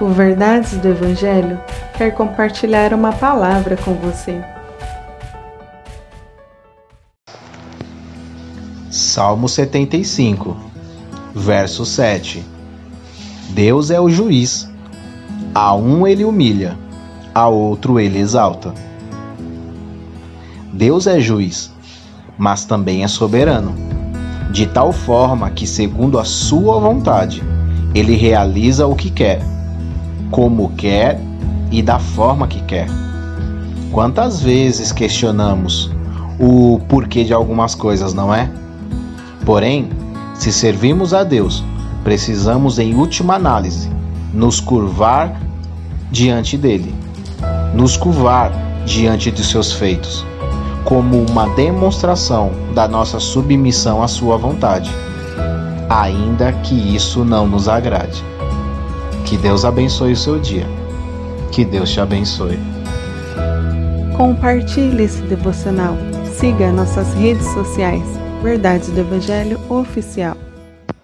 O Verdades do Evangelho quer compartilhar uma palavra com você. Salmo 75, verso 7 Deus é o juiz. A um ele humilha, a outro ele exalta. Deus é juiz, mas também é soberano, de tal forma que, segundo a sua vontade, ele realiza o que quer como quer e da forma que quer. Quantas vezes questionamos o porquê de algumas coisas, não é? Porém, se servimos a Deus, precisamos, em última análise, nos curvar diante dele, nos curvar diante de seus feitos, como uma demonstração da nossa submissão à sua vontade, ainda que isso não nos agrade. Que Deus abençoe o seu dia. Que Deus te abençoe. Compartilhe esse devocional. Siga nossas redes sociais. Verdades do Evangelho Oficial.